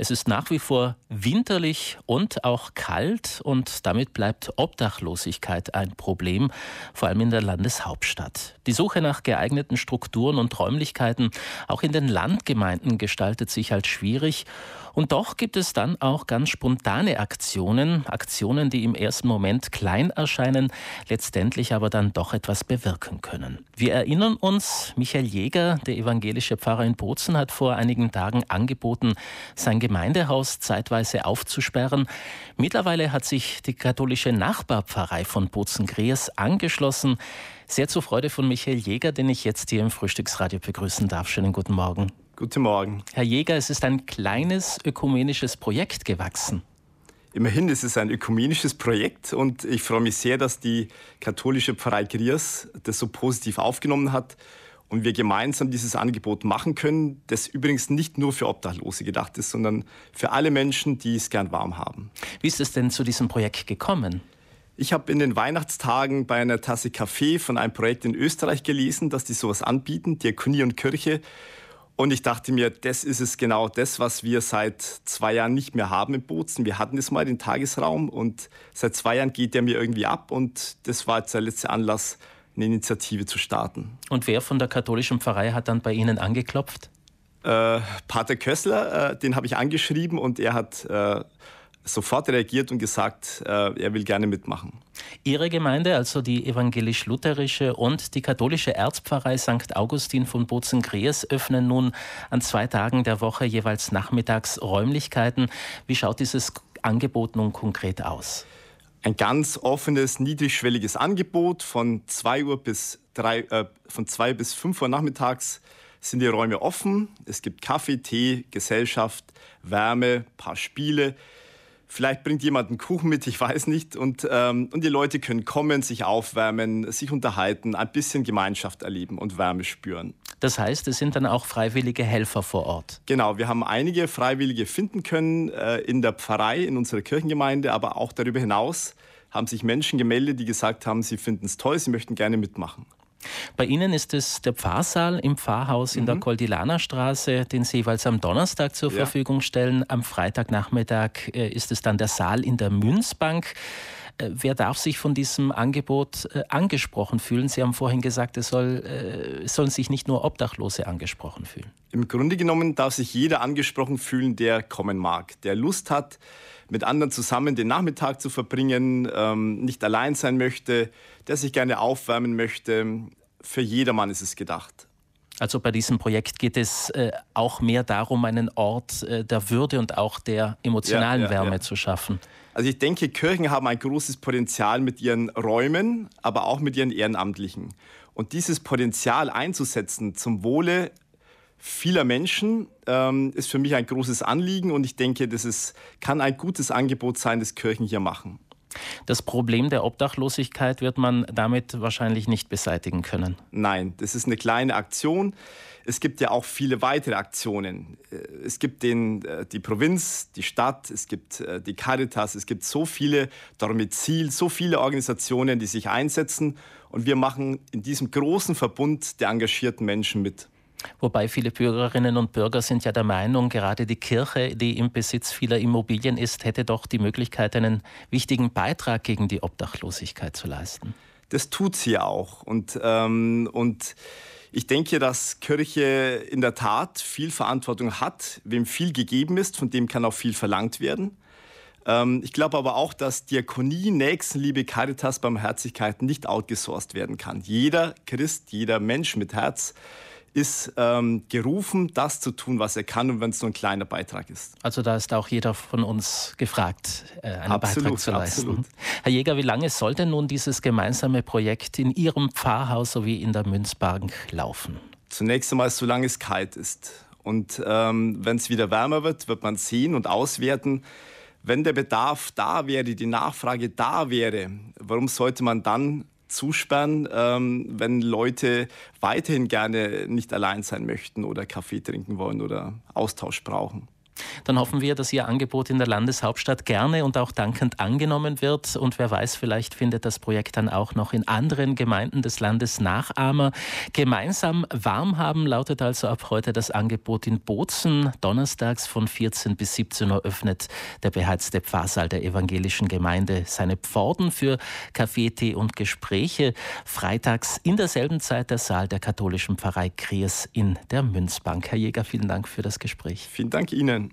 Es ist nach wie vor winterlich und auch kalt und damit bleibt Obdachlosigkeit ein Problem, vor allem in der Landeshauptstadt. Die Suche nach geeigneten Strukturen und Räumlichkeiten auch in den Landgemeinden gestaltet sich als schwierig und doch gibt es dann auch ganz spontane Aktionen, Aktionen, die im ersten Moment klein erscheinen, letztendlich aber dann doch etwas bewirken können. Wir erinnern uns, Michael Jäger, der evangelische Pfarrer in Bozen, hat vor einigen Tagen angeboten, sein Gemeindehaus zeitweise aufzusperren. Mittlerweile hat sich die katholische Nachbarpfarrei von Bozen-Griers angeschlossen. Sehr zur Freude von Michael Jäger, den ich jetzt hier im Frühstücksradio begrüßen darf. Schönen guten Morgen. Guten Morgen. Herr Jäger, es ist ein kleines ökumenisches Projekt gewachsen. Immerhin ist es ein ökumenisches Projekt und ich freue mich sehr, dass die katholische Pfarrei Griers das so positiv aufgenommen hat und wir gemeinsam dieses Angebot machen können, das übrigens nicht nur für Obdachlose gedacht ist, sondern für alle Menschen, die es gern warm haben. Wie ist es denn zu diesem Projekt gekommen? Ich habe in den Weihnachtstagen bei einer Tasse Kaffee von einem Projekt in Österreich gelesen, dass die sowas anbieten, Diakonie und Kirche. Und ich dachte mir, das ist es genau das, was wir seit zwei Jahren nicht mehr haben in Bozen. Wir hatten es mal den Tagesraum und seit zwei Jahren geht der mir irgendwie ab und das war jetzt der letzte Anlass, eine Initiative zu starten. Und wer von der katholischen Pfarrei hat dann bei Ihnen angeklopft? Äh, Pater Kössler, äh, den habe ich angeschrieben und er hat äh, sofort reagiert und gesagt, äh, er will gerne mitmachen. Ihre Gemeinde, also die evangelisch-lutherische und die katholische Erzpfarrei St. Augustin von Bozen-Greers, öffnen nun an zwei Tagen der Woche jeweils nachmittags Räumlichkeiten. Wie schaut dieses Angebot nun konkret aus? Ein ganz offenes, niedrigschwelliges Angebot von 2 Uhr bis 3, äh, von 2 bis 5 Uhr nachmittags sind die Räume offen. Es gibt Kaffee, Tee, Gesellschaft, Wärme, paar Spiele. Vielleicht bringt jemand einen Kuchen mit, ich weiß nicht. Und, ähm, und die Leute können kommen, sich aufwärmen, sich unterhalten, ein bisschen Gemeinschaft erleben und Wärme spüren. Das heißt, es sind dann auch freiwillige Helfer vor Ort. Genau, wir haben einige Freiwillige finden können äh, in der Pfarrei, in unserer Kirchengemeinde, aber auch darüber hinaus haben sich Menschen gemeldet, die gesagt haben, sie finden es toll, sie möchten gerne mitmachen. Bei Ihnen ist es der Pfarrsaal im Pfarrhaus in mhm. der Koldilanerstraße, den Sie jeweils am Donnerstag zur ja. Verfügung stellen. Am Freitagnachmittag äh, ist es dann der Saal in der Münzbank. Äh, wer darf sich von diesem Angebot äh, angesprochen fühlen? Sie haben vorhin gesagt, es, soll, es sollen sich nicht nur Obdachlose angesprochen fühlen. Im Grunde genommen darf sich jeder angesprochen fühlen, der kommen mag, der Lust hat, mit anderen zusammen den Nachmittag zu verbringen, ähm, nicht allein sein möchte, der sich gerne aufwärmen möchte. Für jedermann ist es gedacht. Also bei diesem Projekt geht es äh, auch mehr darum, einen Ort äh, der Würde und auch der emotionalen ja, ja, Wärme ja. zu schaffen. Also ich denke, Kirchen haben ein großes Potenzial mit ihren Räumen, aber auch mit ihren Ehrenamtlichen. Und dieses Potenzial einzusetzen zum Wohle vieler Menschen ähm, ist für mich ein großes Anliegen und ich denke, das ist, kann ein gutes Angebot sein, das Kirchen hier machen. Das Problem der Obdachlosigkeit wird man damit wahrscheinlich nicht beseitigen können. Nein, das ist eine kleine Aktion. Es gibt ja auch viele weitere Aktionen. Es gibt den, äh, die Provinz, die Stadt, es gibt äh, die Caritas, es gibt so viele Dormizil, so viele Organisationen, die sich einsetzen. Und wir machen in diesem großen Verbund der engagierten Menschen mit. Wobei viele Bürgerinnen und Bürger sind ja der Meinung, gerade die Kirche, die im Besitz vieler Immobilien ist, hätte doch die Möglichkeit, einen wichtigen Beitrag gegen die Obdachlosigkeit zu leisten. Das tut sie auch. Und, ähm, und ich denke, dass Kirche in der Tat viel Verantwortung hat. Wem viel gegeben ist, von dem kann auch viel verlangt werden. Ähm, ich glaube aber auch, dass Diakonie, Nächstenliebe, Caritas, Barmherzigkeit nicht outgesourced werden kann. Jeder Christ, jeder Mensch mit Herz ist ähm, gerufen, das zu tun, was er kann und wenn es nur ein kleiner Beitrag ist. Also da ist auch jeder von uns gefragt, äh, einen absolut, Beitrag zu leisten. Absolut. Herr Jäger, wie lange soll denn nun dieses gemeinsame Projekt in Ihrem Pfarrhaus sowie in der Münzbank laufen? Zunächst einmal, solange es kalt ist. Und ähm, wenn es wieder wärmer wird, wird man sehen und auswerten, wenn der Bedarf da wäre, die Nachfrage da wäre, warum sollte man dann zusperren, ähm, wenn Leute weiterhin gerne nicht allein sein möchten oder Kaffee trinken wollen oder Austausch brauchen. Dann hoffen wir, dass Ihr Angebot in der Landeshauptstadt gerne und auch dankend angenommen wird. Und wer weiß, vielleicht findet das Projekt dann auch noch in anderen Gemeinden des Landes Nachahmer. Gemeinsam warm haben lautet also ab heute das Angebot in Bozen. Donnerstags von 14 bis 17 Uhr öffnet der beheizte Pfarrsaal der evangelischen Gemeinde seine Pforten für Kaffee, Tee und Gespräche. Freitags in derselben Zeit der Saal der katholischen Pfarrei Kriers in der Münzbank. Herr Jäger, vielen Dank für das Gespräch. Vielen Dank Ihnen.